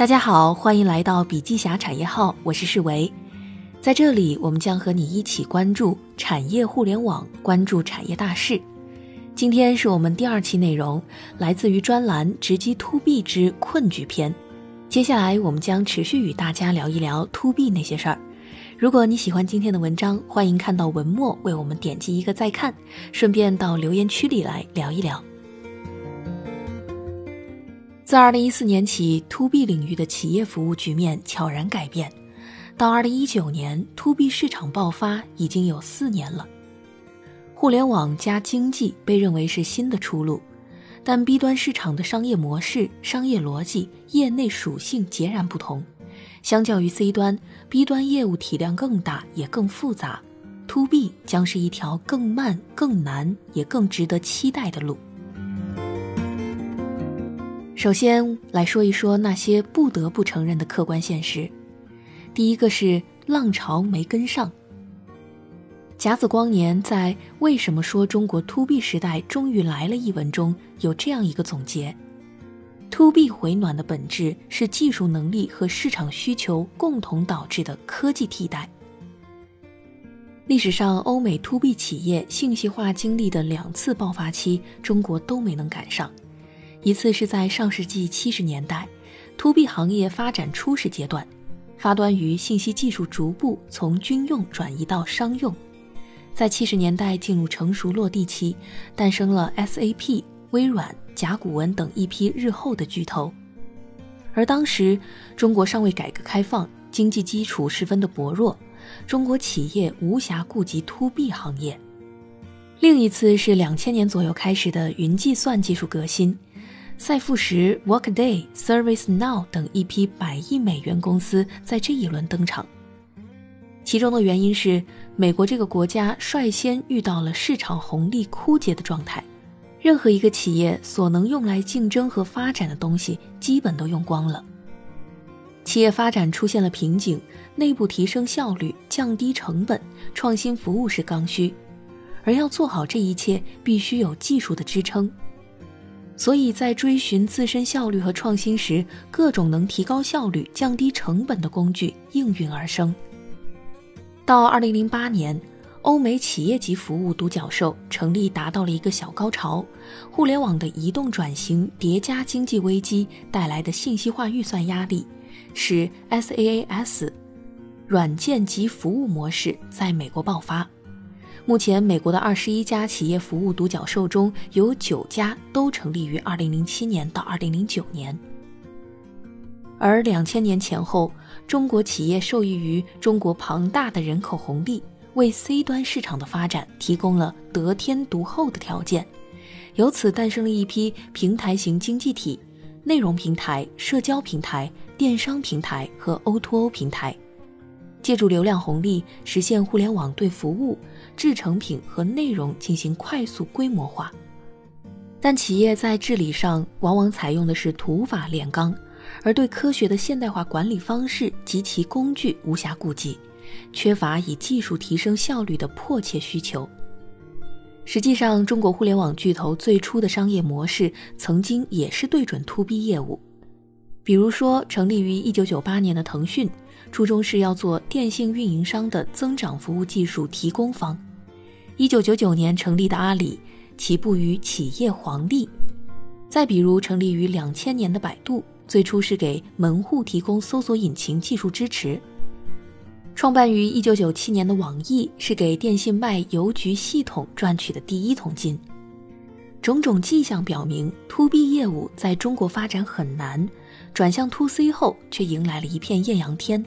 大家好，欢迎来到笔记侠产业号，我是世维。在这里，我们将和你一起关注产业互联网，关注产业大事。今天是我们第二期内容，来自于专栏《直击 To B 之困局篇》。接下来，我们将持续与大家聊一聊 To B 那些事儿。如果你喜欢今天的文章，欢迎看到文末为我们点击一个再看，顺便到留言区里来聊一聊。自二零一四年起，To B 领域的企业服务局面悄然改变。到二零一九年，To B 市场爆发已经有四年了。互联网加经济被认为是新的出路，但 B 端市场的商业模式、商业逻辑、业内属性截然不同。相较于 C 端，B 端业务体量更大，也更复杂。To B 将是一条更慢、更难，也更值得期待的路。首先来说一说那些不得不承认的客观现实。第一个是浪潮没跟上。甲子光年在《为什么说中国 To B 时代终于来了》一文中有这样一个总结：To B 回暖的本质是技术能力和市场需求共同导致的科技替代。历史上，欧美 To B 企业信息化经历的两次爆发期，中国都没能赶上。一次是在上世纪七十年代，to B 行业发展初始阶段，发端于信息技术逐步从军用转移到商用，在七十年代进入成熟落地期，诞生了 SAP、微软、甲骨文等一批日后的巨头。而当时中国尚未改革开放，经济基础十分的薄弱，中国企业无暇顾及 to B 行业。另一次是两千年左右开始的云计算技术革新。赛富时、Workday、ServiceNow 等一批百亿美元公司在这一轮登场。其中的原因是，美国这个国家率先遇到了市场红利枯竭的状态，任何一个企业所能用来竞争和发展的东西，基本都用光了。企业发展出现了瓶颈，内部提升效率、降低成本、创新服务是刚需，而要做好这一切，必须有技术的支撑。所以在追寻自身效率和创新时，各种能提高效率、降低成本的工具应运而生。到二零零八年，欧美企业级服务独角兽成立达到了一个小高潮，互联网的移动转型叠加经济危机带来的信息化预算压力，使 SaaS 软件及服务模式在美国爆发。目前，美国的二十一家企业服务独角兽中有九家都成立于二零零七年到二零零九年。而两千年前后，中国企业受益于中国庞大的人口红利，为 C 端市场的发展提供了得天独厚的条件，由此诞生了一批平台型经济体：内容平台、社交平台、电商平台和 O2O 平台。借助流量红利，实现互联网对服务、制成品和内容进行快速规模化。但企业在治理上往往采用的是土法炼钢，而对科学的现代化管理方式及其工具无暇顾及，缺乏以技术提升效率的迫切需求。实际上，中国互联网巨头最初的商业模式曾经也是对准 To B 业务，比如说成立于1998年的腾讯。初衷是要做电信运营商的增长服务技术提供方。一九九九年成立的阿里，起步于企业皇帝。再比如成立于两千年的百度，最初是给门户提供搜索引擎技术支持。创办于一九九七年的网易，是给电信卖邮局系统赚取的第一桶金。种种迹象表明，To B 业务在中国发展很难，转向 To C 后却迎来了一片艳阳天。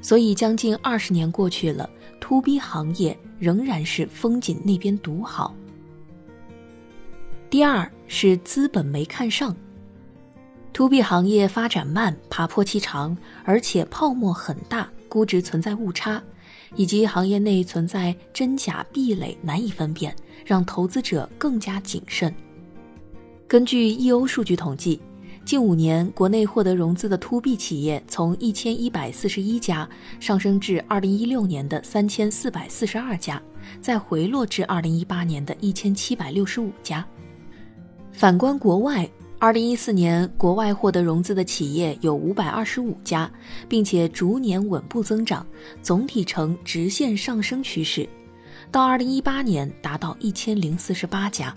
所以，将近二十年过去了，To B 行业仍然是风景那边独好。第二是资本没看上，To B 行业发展慢、爬坡期长，而且泡沫很大，估值存在误差，以及行业内存在真假壁垒难以分辨，让投资者更加谨慎。根据 EO 数据统计。近五年，国内获得融资的 To B 企业从一千一百四十一家上升至二零一六年的三千四百四十二家，再回落至二零一八年的一千七百六十五家。反观国外，二零一四年，国外获得融资的企业有五百二十五家，并且逐年稳步增长，总体呈直线上升趋势。到二零一八年，达到一千零四十八家。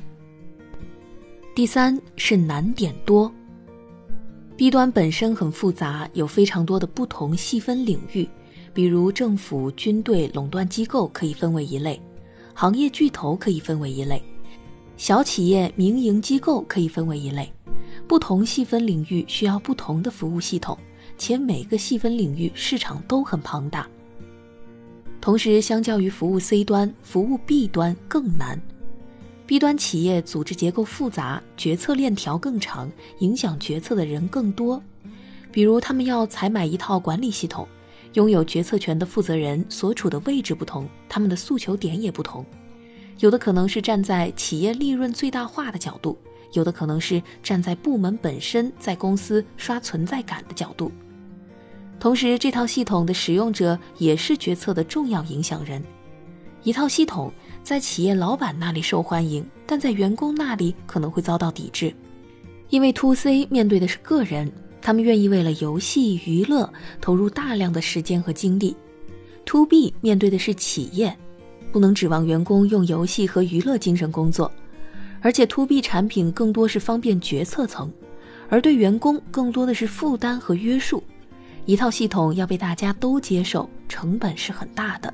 第三是难点多。B 端本身很复杂，有非常多的不同细分领域，比如政府、军队、垄断机构可以分为一类，行业巨头可以分为一类，小企业、民营机构可以分为一类。不同细分领域需要不同的服务系统，且每个细分领域市场都很庞大。同时，相较于服务 C 端，服务 B 端更难。B 端企业组织结构复杂，决策链条更长，影响决策的人更多。比如，他们要采买一套管理系统，拥有决策权的负责人所处的位置不同，他们的诉求点也不同。有的可能是站在企业利润最大化的角度。有的可能是站在部门本身在公司刷存在感的角度，同时这套系统的使用者也是决策的重要影响人。一套系统在企业老板那里受欢迎，但在员工那里可能会遭到抵制，因为 To C 面对的是个人，他们愿意为了游戏娱乐投入大量的时间和精力；To B 面对的是企业，不能指望员工用游戏和娱乐精神工作。而且，to B 产品更多是方便决策层，而对员工更多的是负担和约束。一套系统要被大家都接受，成本是很大的。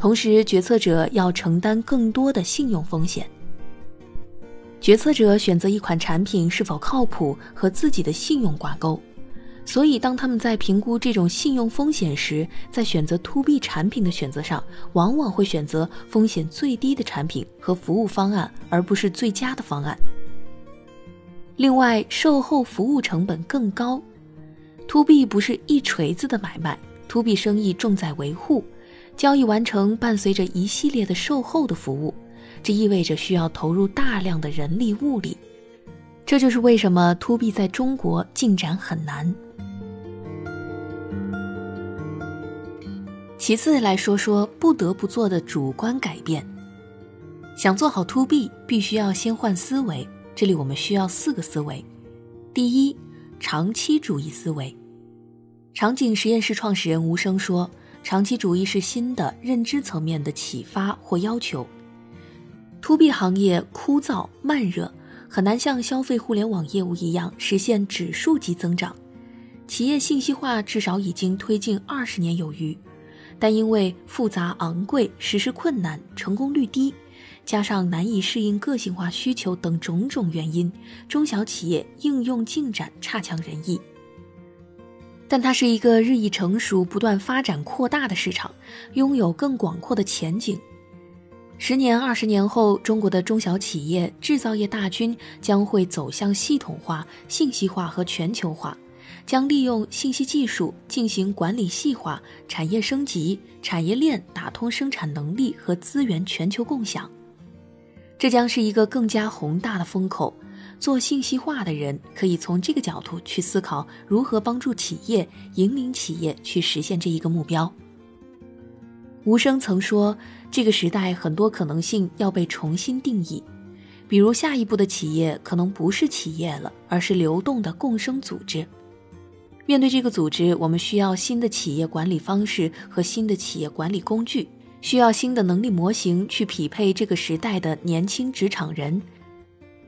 同时，决策者要承担更多的信用风险。决策者选择一款产品是否靠谱和自己的信用挂钩。所以，当他们在评估这种信用风险时，在选择 To B 产品的选择上，往往会选择风险最低的产品和服务方案，而不是最佳的方案。另外，售后服务成本更高。To B 不是一锤子的买卖，To B 生意重在维护，交易完成伴随着一系列的售后的服务，这意味着需要投入大量的人力物力。这就是为什么 To B 在中国进展很难。其次来说说不得不做的主观改变。想做好 To B，必须要先换思维。这里我们需要四个思维：第一，长期主义思维。场景实验室创始人吴声说，长期主义是新的认知层面的启发或要求。To B 行业枯燥慢热，很难像消费互联网业务一样实现指数级增长。企业信息化至少已经推进二十年有余。但因为复杂昂贵、实施困难、成功率低，加上难以适应个性化需求等种种原因，中小企业应用进展差强人意。但它是一个日益成熟、不断发展扩大的市场，拥有更广阔的前景。十年、二十年后，中国的中小企业制造业大军将会走向系统化、信息化和全球化。将利用信息技术进行管理细化、产业升级、产业链打通生产能力和资源全球共享。这将是一个更加宏大的风口。做信息化的人可以从这个角度去思考如何帮助企业、引领企业去实现这一个目标。吴声曾说：“这个时代很多可能性要被重新定义，比如下一步的企业可能不是企业了，而是流动的共生组织。”面对这个组织，我们需要新的企业管理方式和新的企业管理工具，需要新的能力模型去匹配这个时代的年轻职场人，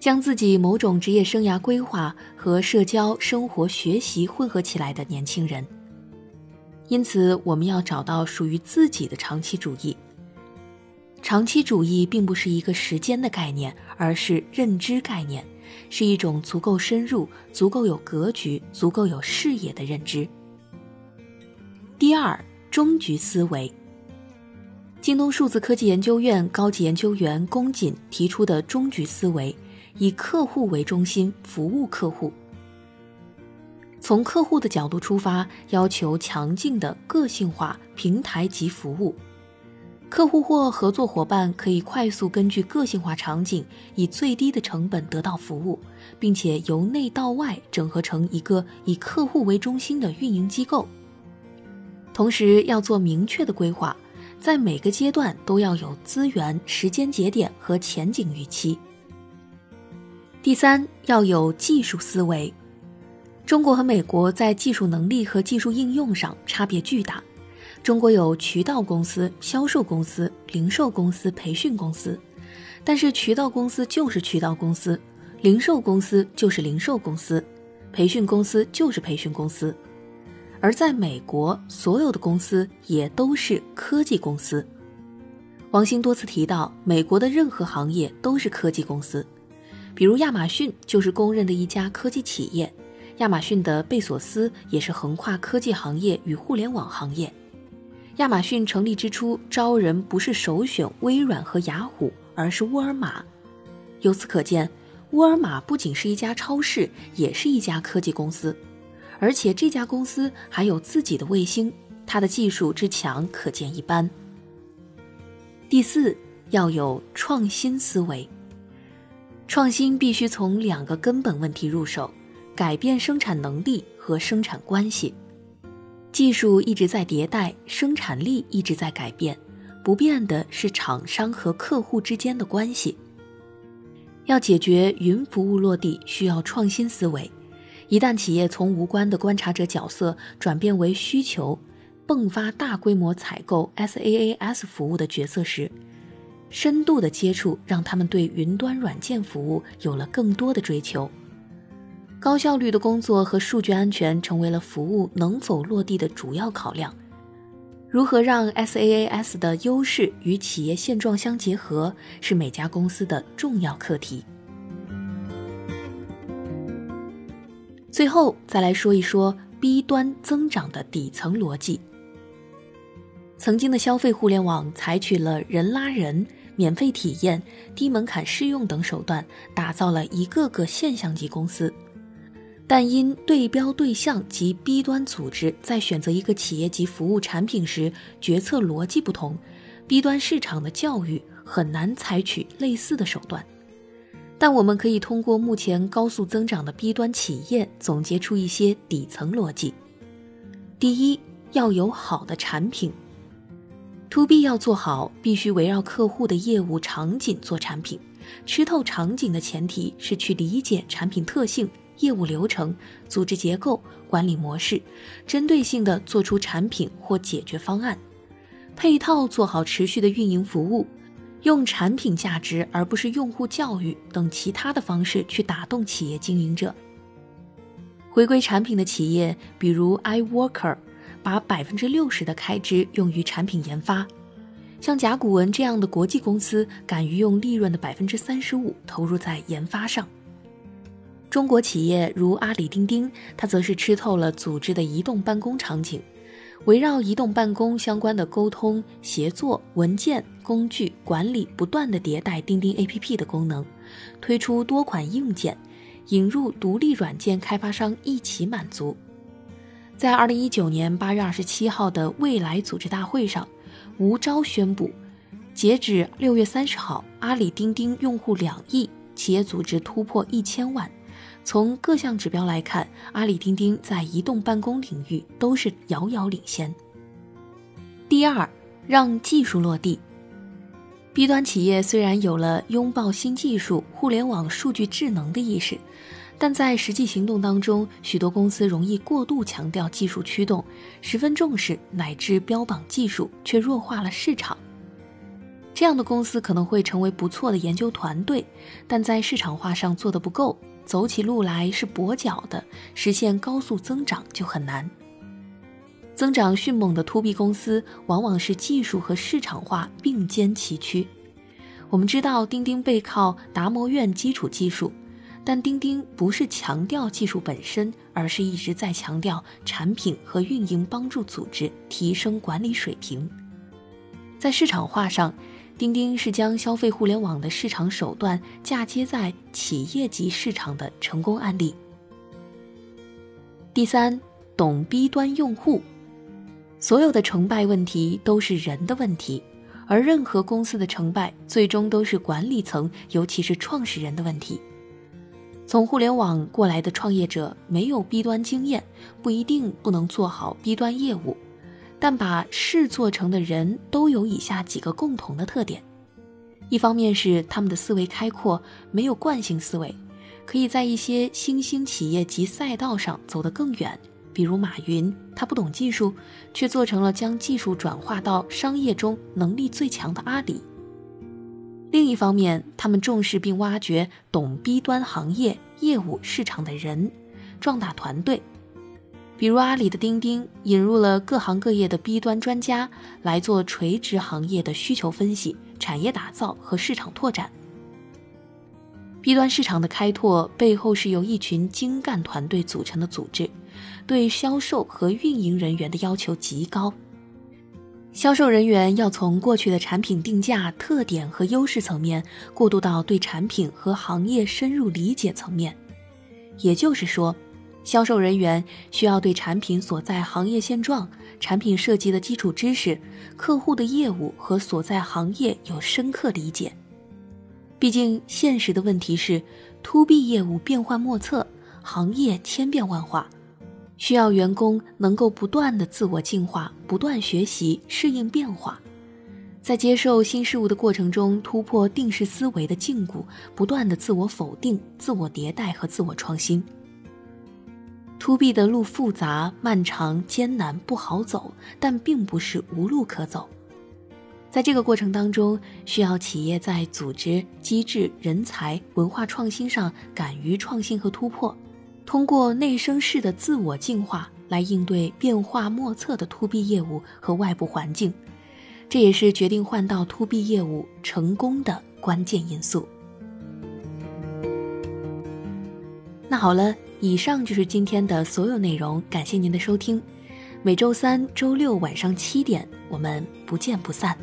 将自己某种职业生涯规划和社交、生活、学习混合起来的年轻人。因此，我们要找到属于自己的长期主义。长期主义并不是一个时间的概念，而是认知概念。是一种足够深入、足够有格局、足够有视野的认知。第二，终局思维。京东数字科技研究院高级研究员龚锦提出的终局思维，以客户为中心，服务客户。从客户的角度出发，要求强劲的个性化平台级服务。客户或合作伙伴可以快速根据个性化场景，以最低的成本得到服务，并且由内到外整合成一个以客户为中心的运营机构。同时要做明确的规划，在每个阶段都要有资源、时间节点和前景预期。第三，要有技术思维。中国和美国在技术能力和技术应用上差别巨大。中国有渠道公司、销售公司、零售公司、培训公司，但是渠道公司就是渠道公司，零售公司就是零售公司，培训公司就是培训公司。而在美国，所有的公司也都是科技公司。王兴多次提到，美国的任何行业都是科技公司，比如亚马逊就是公认的一家科技企业。亚马逊的贝索斯也是横跨科技行业与互联网行业。亚马逊成立之初，招人不是首选微软和雅虎，而是沃尔玛。由此可见，沃尔玛不仅是一家超市，也是一家科技公司。而且这家公司还有自己的卫星，它的技术之强可见一斑。第四，要有创新思维。创新必须从两个根本问题入手。改变生产能力和生产关系，技术一直在迭代，生产力一直在改变，不变的是厂商和客户之间的关系。要解决云服务落地，需要创新思维。一旦企业从无关的观察者角色转变为需求，迸发大规模采购 SaaS 服务的角色时，深度的接触让他们对云端软件服务有了更多的追求。高效率的工作和数据安全成为了服务能否落地的主要考量。如何让 SaaS 的优势与企业现状相结合，是每家公司的重要课题。最后再来说一说 B 端增长的底层逻辑。曾经的消费互联网采取了人拉人、免费体验、低门槛试用等手段，打造了一个个现象级公司。但因对标对象及 B 端组织在选择一个企业级服务产品时决策逻辑不同，B 端市场的教育很难采取类似的手段。但我们可以通过目前高速增长的 B 端企业总结出一些底层逻辑：第一，要有好的产品。To B 要做好，必须围绕客户的业务场景做产品。吃透场景的前提是去理解产品特性。业务流程、组织结构、管理模式，针对性的做出产品或解决方案，配套做好持续的运营服务，用产品价值而不是用户教育等其他的方式去打动企业经营者。回归产品的企业，比如 iWorker，把百分之六十的开支用于产品研发；像甲骨文这样的国际公司，敢于用利润的百分之三十五投入在研发上。中国企业如阿里钉钉，它则是吃透了组织的移动办公场景，围绕移动办公相关的沟通、协作、文件、工具管理，不断的迭代钉钉 APP 的功能，推出多款硬件，引入独立软件开发商一起满足。在二零一九年八月二十七号的未来组织大会上，吴钊宣布，截止六月三十号，阿里钉钉用户两亿，企业组织突破一千万。从各项指标来看，阿里钉钉在移动办公领域都是遥遥领先。第二，让技术落地。B 端企业虽然有了拥抱新技术、互联网数据智能的意识，但在实际行动当中，许多公司容易过度强调技术驱动，十分重视乃至标榜技术，却弱化了市场。这样的公司可能会成为不错的研究团队，但在市场化上做得不够。走起路来是跛脚的，实现高速增长就很难。增长迅猛的 To B 公司，往往是技术和市场化并肩齐驱。我们知道钉钉背靠达摩院基础技术，但钉钉不是强调技术本身，而是一直在强调产品和运营，帮助组织提升管理水平。在市场化上。钉钉是将消费互联网的市场手段嫁接在企业级市场的成功案例。第三，懂 B 端用户，所有的成败问题都是人的问题，而任何公司的成败最终都是管理层，尤其是创始人的问题。从互联网过来的创业者没有 B 端经验，不一定不能做好 B 端业务。但把事做成的人都有以下几个共同的特点：一方面是他们的思维开阔，没有惯性思维，可以在一些新兴企业及赛道上走得更远。比如马云，他不懂技术，却做成了将技术转化到商业中能力最强的阿里。另一方面，他们重视并挖掘懂 B 端行业业务市场的人，壮大团队。比如阿里的钉钉引入了各行各业的 B 端专家来做垂直行业的需求分析、产业打造和市场拓展。B 端市场的开拓背后是由一群精干团队组成的组织。对销售和运营人员的要求极高。销售人员要从过去的产品定价、特点和优势层面，过渡到对产品和行业深入理解层面。也就是说，销售人员需要对产品所在行业现状、产品设计的基础知识、客户的业务和所在行业有深刻理解。毕竟，现实的问题是，to B 业务变幻莫测，行业千变万化。需要员工能够不断的自我进化，不断学习，适应变化，在接受新事物的过程中突破定式思维的禁锢，不断的自我否定、自我迭代和自我创新。To B 的路复杂、漫长、艰难，不好走，但并不是无路可走。在这个过程当中，需要企业在组织、机制、人才、文化创新上敢于创新和突破。通过内生式的自我进化来应对变化莫测的 To B 业务和外部环境，这也是决定换到 To B 业务成功的关键因素。那好了，以上就是今天的所有内容，感谢您的收听。每周三、周六晚上七点，我们不见不散。